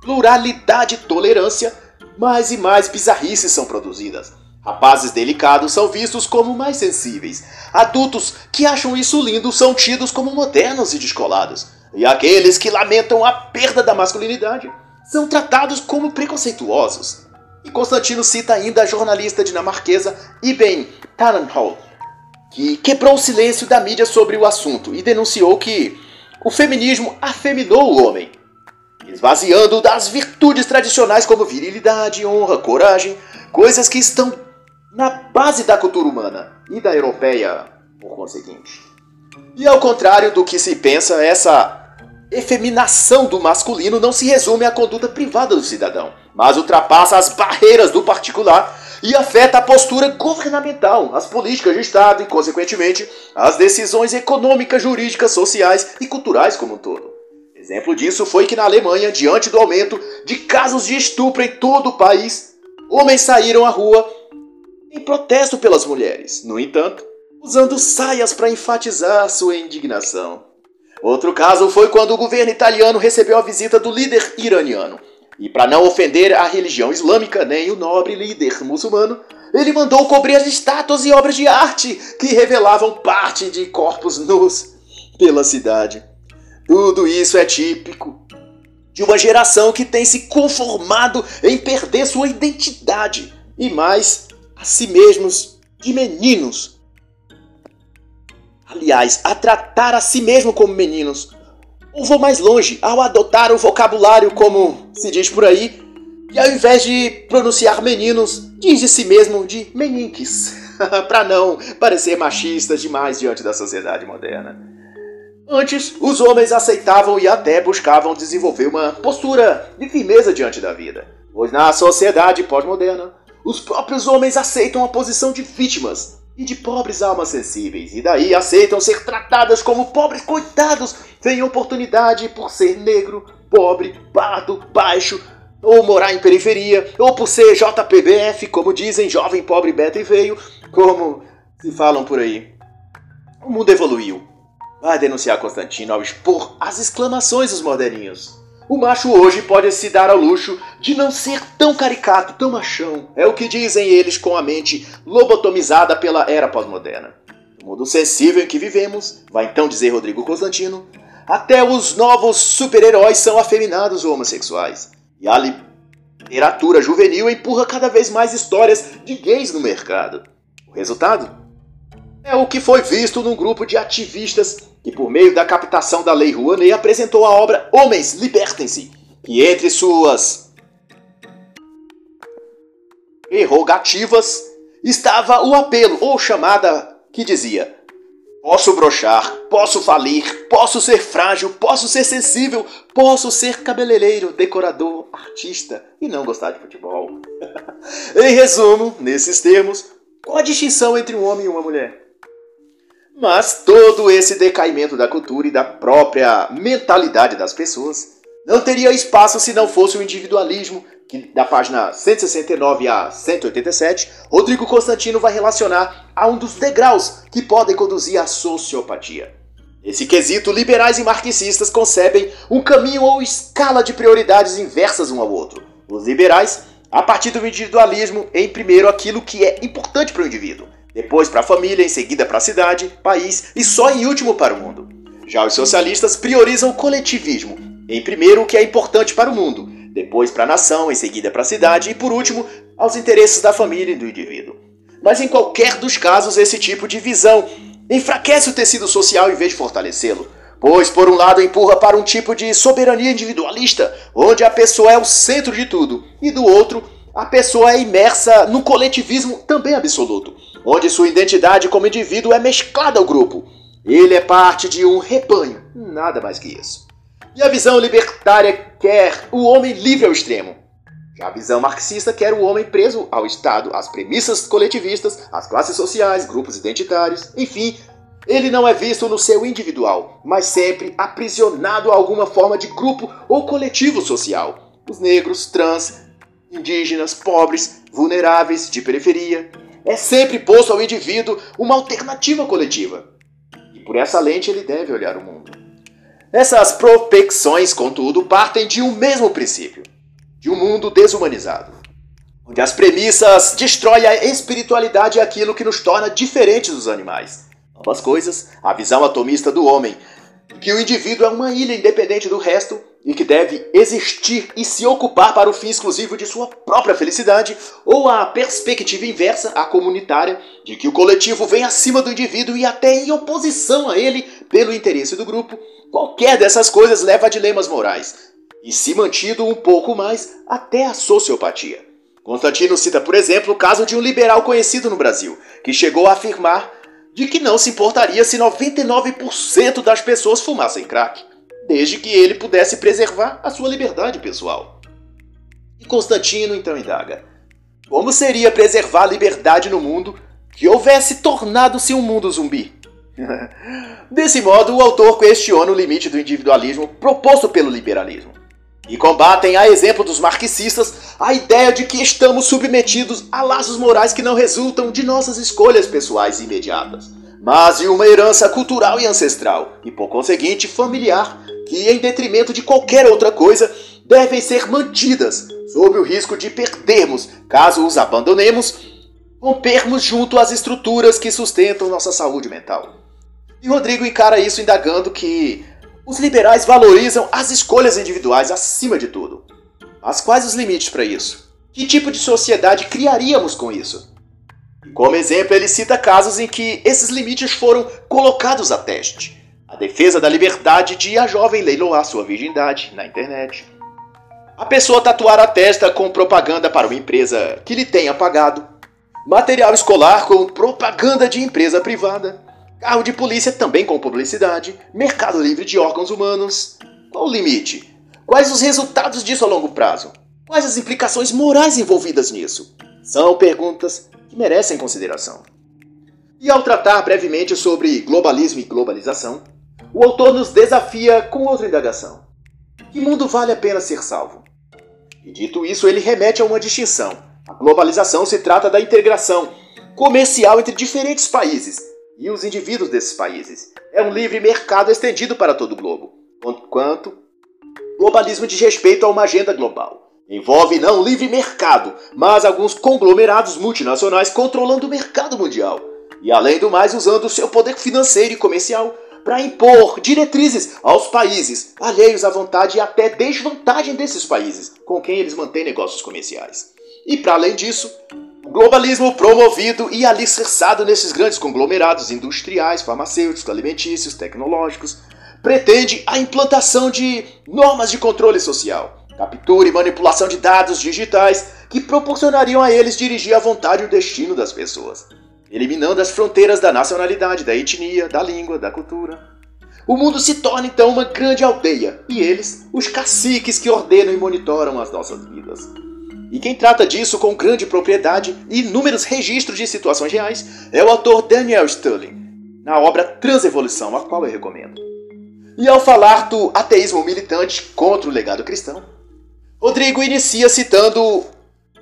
pluralidade e tolerância, mais e mais bizarrices são produzidas. Rapazes delicados são vistos como mais sensíveis. Adultos que acham isso lindo são tidos como modernos e descolados. E aqueles que lamentam a perda da masculinidade são tratados como preconceituosos. E Constantino cita ainda a jornalista dinamarquesa Iben Tannenhold, que quebrou o silêncio da mídia sobre o assunto e denunciou que o feminismo afeminou o homem, esvaziando das virtudes tradicionais como virilidade, honra, coragem, coisas que estão na base da cultura humana e da europeia, por conseguinte. E ao contrário do que se pensa, essa efeminação do masculino não se resume à conduta privada do cidadão, mas ultrapassa as barreiras do particular e afeta a postura governamental, as políticas de Estado e, consequentemente, as decisões econômicas, jurídicas, sociais e culturais como um todo. Exemplo disso foi que na Alemanha, diante do aumento de casos de estupro em todo o país, homens saíram à rua em protesto pelas mulheres. No entanto, usando saias para enfatizar sua indignação. Outro caso foi quando o governo italiano recebeu a visita do líder iraniano. E para não ofender a religião islâmica nem o nobre líder muçulmano, ele mandou cobrir as estátuas e obras de arte que revelavam parte de corpos nus pela cidade. Tudo isso é típico de uma geração que tem se conformado em perder sua identidade e mais a si mesmos de meninos. Aliás, a tratar a si mesmo como meninos. Ou vou mais longe, ao adotar o vocabulário como se diz por aí, e ao invés de pronunciar meninos, diz de si mesmo de meninques, para não parecer machistas demais diante da sociedade moderna. Antes, os homens aceitavam e até buscavam desenvolver uma postura de firmeza diante da vida, pois na sociedade pós-moderna, os próprios homens aceitam a posição de vítimas e de pobres almas sensíveis, e daí aceitam ser tratadas como pobres coitados sem oportunidade por ser negro, pobre, pardo, baixo, ou morar em periferia, ou por ser JPBF, como dizem, jovem, pobre, beta e veio, como se falam por aí. O mundo evoluiu. Vai denunciar Constantino ao expor as exclamações dos moderninhos. O macho hoje pode se dar ao luxo de não ser tão caricato, tão machão. É o que dizem eles com a mente lobotomizada pela era pós-moderna. No mundo sensível em que vivemos, vai então dizer Rodrigo Constantino, até os novos super-heróis são afeminados ou homossexuais. E a literatura juvenil empurra cada vez mais histórias de gays no mercado. O resultado? É o que foi visto num grupo de ativistas que, por meio da captação da Lei Rouanet, apresentou a obra Homens, Libertem-se, que entre suas prerrogativas estava o apelo ou chamada que dizia: Posso brochar, posso falir, posso ser frágil, posso ser sensível, posso ser cabeleireiro, decorador, artista e não gostar de futebol. em resumo, nesses termos, qual a distinção entre um homem e uma mulher? Mas todo esse decaimento da cultura e da própria mentalidade das pessoas não teria espaço se não fosse o individualismo, que da página 169 a 187, Rodrigo Constantino vai relacionar a um dos degraus que podem conduzir à sociopatia. Nesse quesito, liberais e marxistas concebem um caminho ou escala de prioridades inversas um ao outro. Os liberais, a partir do individualismo, em primeiro aquilo que é importante para o indivíduo depois para a família, em seguida para a cidade, país e só em último para o mundo. Já os socialistas priorizam o coletivismo, em primeiro o que é importante para o mundo, depois para a nação, em seguida para a cidade e por último aos interesses da família e do indivíduo. Mas em qualquer dos casos, esse tipo de visão enfraquece o tecido social em vez de fortalecê-lo. Pois, por um lado, empurra para um tipo de soberania individualista, onde a pessoa é o centro de tudo, e do outro, a pessoa é imersa no coletivismo também absoluto, onde sua identidade como indivíduo é mesclada ao grupo. Ele é parte de um rebanho, nada mais que isso. E a visão libertária quer o homem livre ao extremo. Já a visão marxista quer o homem preso ao Estado, às premissas coletivistas, às classes sociais, grupos identitários, enfim, ele não é visto no seu individual, mas sempre aprisionado a alguma forma de grupo ou coletivo social. Os negros, trans, indígenas, pobres, vulneráveis, de periferia. É sempre posto ao indivíduo uma alternativa coletiva. E por essa lente ele deve olhar o mundo. Essas propecções, contudo, partem de um mesmo princípio: de um mundo desumanizado, onde as premissas destroem a espiritualidade e aquilo que nos torna diferentes dos animais. Ambas coisas, a visão atomista do homem, que o indivíduo é uma ilha independente do resto e que deve existir e se ocupar para o fim exclusivo de sua própria felicidade, ou a perspectiva inversa, a comunitária, de que o coletivo vem acima do indivíduo e até em oposição a ele pelo interesse do grupo, qualquer dessas coisas leva a dilemas morais, e se mantido um pouco mais, até a sociopatia. Constantino cita, por exemplo, o caso de um liberal conhecido no Brasil, que chegou a afirmar de que não se importaria se 99% das pessoas fumassem crack, desde que ele pudesse preservar a sua liberdade pessoal. E Constantino então indaga: como seria preservar a liberdade no mundo que houvesse tornado-se um mundo zumbi? Desse modo, o autor questiona o limite do individualismo proposto pelo liberalismo. E combatem, a exemplo dos marxistas, a ideia de que estamos submetidos a laços morais que não resultam de nossas escolhas pessoais imediatas, mas de uma herança cultural e ancestral, e por conseguinte familiar, que, em detrimento de qualquer outra coisa, devem ser mantidas, sob o risco de perdermos, caso os abandonemos, rompermos junto às estruturas que sustentam nossa saúde mental. E Rodrigo encara isso indagando que os liberais valorizam as escolhas individuais acima de tudo. Mas quais os limites para isso? Que tipo de sociedade criaríamos com isso? Como exemplo, ele cita casos em que esses limites foram colocados a teste. A defesa da liberdade de a jovem leiloar sua virgindade na internet. A pessoa tatuar a testa com propaganda para uma empresa que lhe tenha pagado. Material escolar com propaganda de empresa privada Carro de polícia também com publicidade, mercado livre de órgãos humanos. Qual o limite? Quais os resultados disso a longo prazo? Quais as implicações morais envolvidas nisso? São perguntas que merecem consideração. E ao tratar brevemente sobre globalismo e globalização, o autor nos desafia com outra indagação: que mundo vale a pena ser salvo? E dito isso, ele remete a uma distinção. A globalização se trata da integração comercial entre diferentes países e os indivíduos desses países. É um livre mercado estendido para todo o globo, quanto globalismo diz respeito a uma agenda global. Envolve não o livre mercado, mas alguns conglomerados multinacionais controlando o mercado mundial. E além do mais, usando o seu poder financeiro e comercial para impor diretrizes aos países, alheios à vontade e até desvantagem desses países, com quem eles mantêm negócios comerciais. E para além disso, globalismo promovido e alicerçado nesses grandes conglomerados industriais, farmacêuticos, alimentícios, tecnológicos, pretende a implantação de normas de controle social, captura e manipulação de dados digitais que proporcionariam a eles dirigir à vontade o destino das pessoas, eliminando as fronteiras da nacionalidade, da etnia, da língua, da cultura. O mundo se torna então uma grande aldeia e eles, os caciques que ordenam e monitoram as nossas vidas. E quem trata disso com grande propriedade e inúmeros registros de situações reais é o autor Daniel Sterling, na obra Transevolução, a qual eu recomendo. E ao falar do ateísmo militante contra o legado cristão, Rodrigo inicia citando o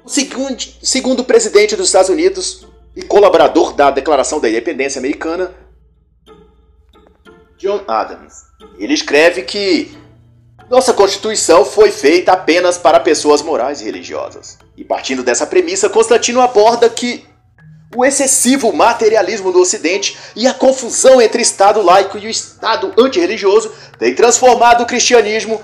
segundo, segundo presidente dos Estados Unidos e colaborador da Declaração da Independência Americana, John Adams. Ele escreve que nossa Constituição foi feita apenas para pessoas morais e religiosas. E partindo dessa premissa, Constantino aborda que o excessivo materialismo do Ocidente e a confusão entre Estado laico e o Estado antirreligioso tem transformado o cristianismo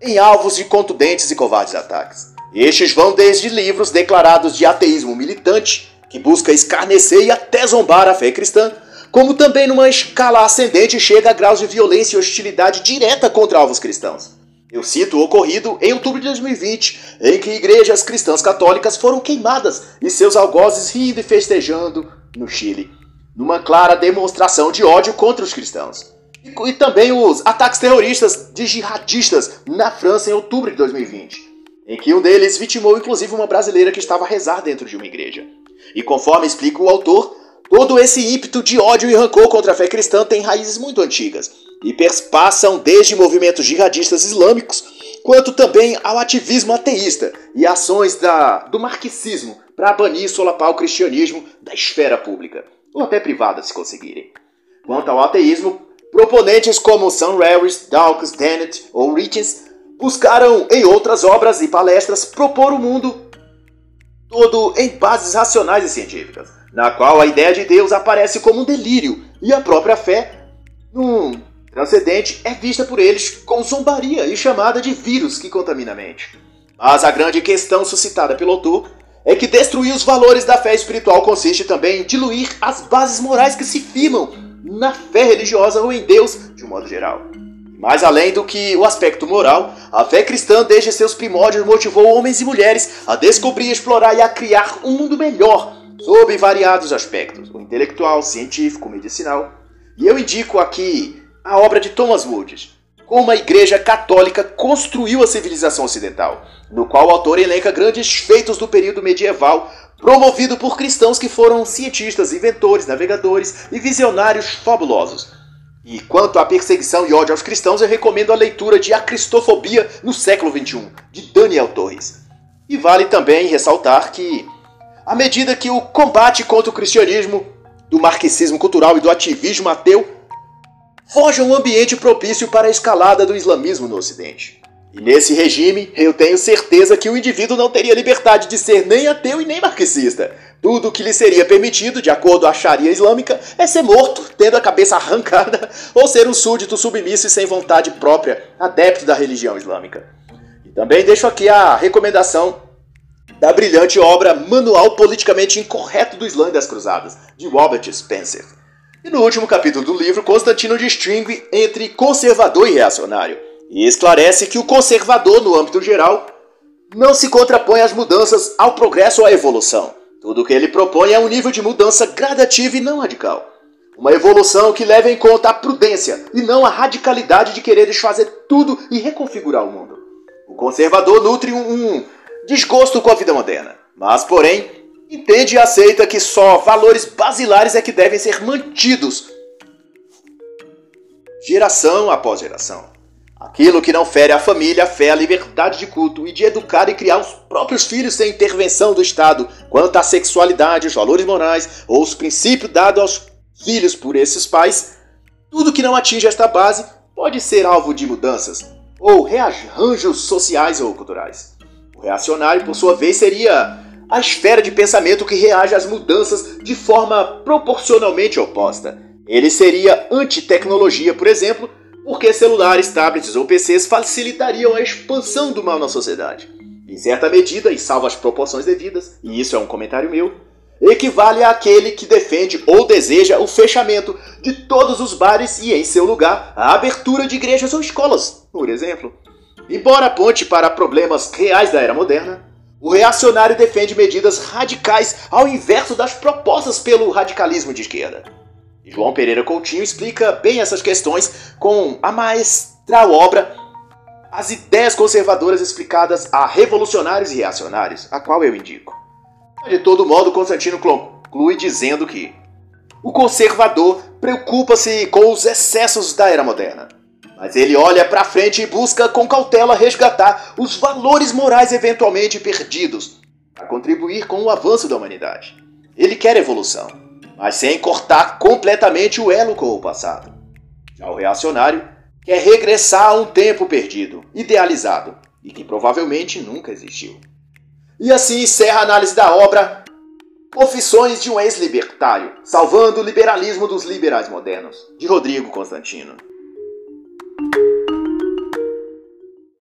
em alvos de contundentes e covardes ataques. Estes vão desde livros declarados de ateísmo militante, que busca escarnecer e até zombar a fé cristã, como também numa escala ascendente chega a graus de violência e hostilidade direta contra alvos cristãos. Eu cito o ocorrido em outubro de 2020, em que igrejas cristãs católicas foram queimadas e seus algozes rindo e festejando no Chile, numa clara demonstração de ódio contra os cristãos. E, também os ataques terroristas de jihadistas na França em outubro de 2020, em que um deles vitimou inclusive uma brasileira que estava a rezar dentro de uma igreja. E conforme explica o autor, todo esse ímpeto de ódio e rancor contra a fé cristã tem raízes muito antigas e perpassam desde movimentos jihadistas islâmicos, quanto também ao ativismo ateísta e ações da, do marxismo para banir e solapar o cristianismo da esfera pública, ou até privada se conseguirem. Quanto ao ateísmo, proponentes como Sam Harris, Dawkins, Dennett ou Richens buscaram em outras obras e palestras propor o mundo todo em bases racionais e científicas, na qual a ideia de Deus aparece como um delírio e a própria fé, num transcendente, é vista por eles com zombaria e chamada de vírus que contamina a mente. Mas a grande questão suscitada pelo autor é que destruir os valores da fé espiritual consiste também em diluir as bases morais que se firmam na fé religiosa ou em Deus de um modo geral. Mais além do que o aspecto moral, a fé cristã desde seus primórdios motivou homens e mulheres a descobrir, explorar e a criar um mundo melhor sob variados aspectos, o intelectual, científico, medicinal. E eu indico aqui a obra de Thomas Woods, como a Igreja Católica construiu a civilização ocidental, no qual o autor elenca grandes feitos do período medieval, promovido por cristãos que foram cientistas, inventores, navegadores e visionários fabulosos e quanto à perseguição e ódio aos cristãos, eu recomendo a leitura de A Cristofobia no século XXI, de Daniel Torres. E vale também ressaltar que, à medida que o combate contra o cristianismo, do marxismo cultural e do ativismo ateu foge um ambiente propício para a escalada do islamismo no Ocidente. E nesse regime, eu tenho certeza que o indivíduo não teria liberdade de ser nem ateu e nem marxista, tudo que lhe seria permitido, de acordo à Sharia islâmica, é ser morto, tendo a cabeça arrancada, ou ser um súdito submisso e sem vontade própria, adepto da religião islâmica. E também deixo aqui a recomendação da brilhante obra Manual Politicamente Incorreto do Islã das Cruzadas, de Robert Spencer. E no último capítulo do livro, Constantino distingue entre conservador e reacionário, e esclarece que o conservador, no âmbito geral, não se contrapõe às mudanças, ao progresso ou à evolução tudo o que ele propõe é um nível de mudança gradativa e não radical. Uma evolução que leva em conta a prudência e não a radicalidade de querer desfazer tudo e reconfigurar o mundo. O conservador nutre um, um desgosto com a vida moderna, mas, porém, entende e aceita que só valores basilares é que devem ser mantidos geração após geração. Aquilo que não fere a família, a fé, a liberdade de culto e de educar e criar os próprios filhos sem intervenção do Estado quanto à sexualidade, os valores morais ou os princípios dados aos filhos por esses pais, tudo que não atinge esta base pode ser alvo de mudanças ou rearranjos sociais ou culturais. O reacionário, por sua vez, seria a esfera de pensamento que reage às mudanças de forma proporcionalmente oposta. Ele seria anti-tecnologia, por exemplo, porque celulares, tablets ou PCs facilitariam a expansão do mal na sociedade. Em certa medida, e salvo as proporções devidas, e isso é um comentário meu, equivale àquele que defende ou deseja o fechamento de todos os bares e, em seu lugar, a abertura de igrejas ou escolas, por exemplo. Embora aponte para problemas reais da era moderna, o reacionário defende medidas radicais ao inverso das propostas pelo radicalismo de esquerda. João Pereira Coutinho explica bem essas questões com a maestral obra As Ideias Conservadoras Explicadas a Revolucionários e Reacionários, a qual eu indico. De todo modo, Constantino conclui dizendo que o conservador preocupa-se com os excessos da era moderna, mas ele olha para frente e busca com cautela resgatar os valores morais eventualmente perdidos para contribuir com o avanço da humanidade. Ele quer evolução mas sem cortar completamente o elo com o passado. Já o reacionário quer regressar a um tempo perdido, idealizado e que provavelmente nunca existiu. E assim encerra a análise da obra Confissões de um Ex-Libertário, Salvando o Liberalismo dos Liberais Modernos, de Rodrigo Constantino.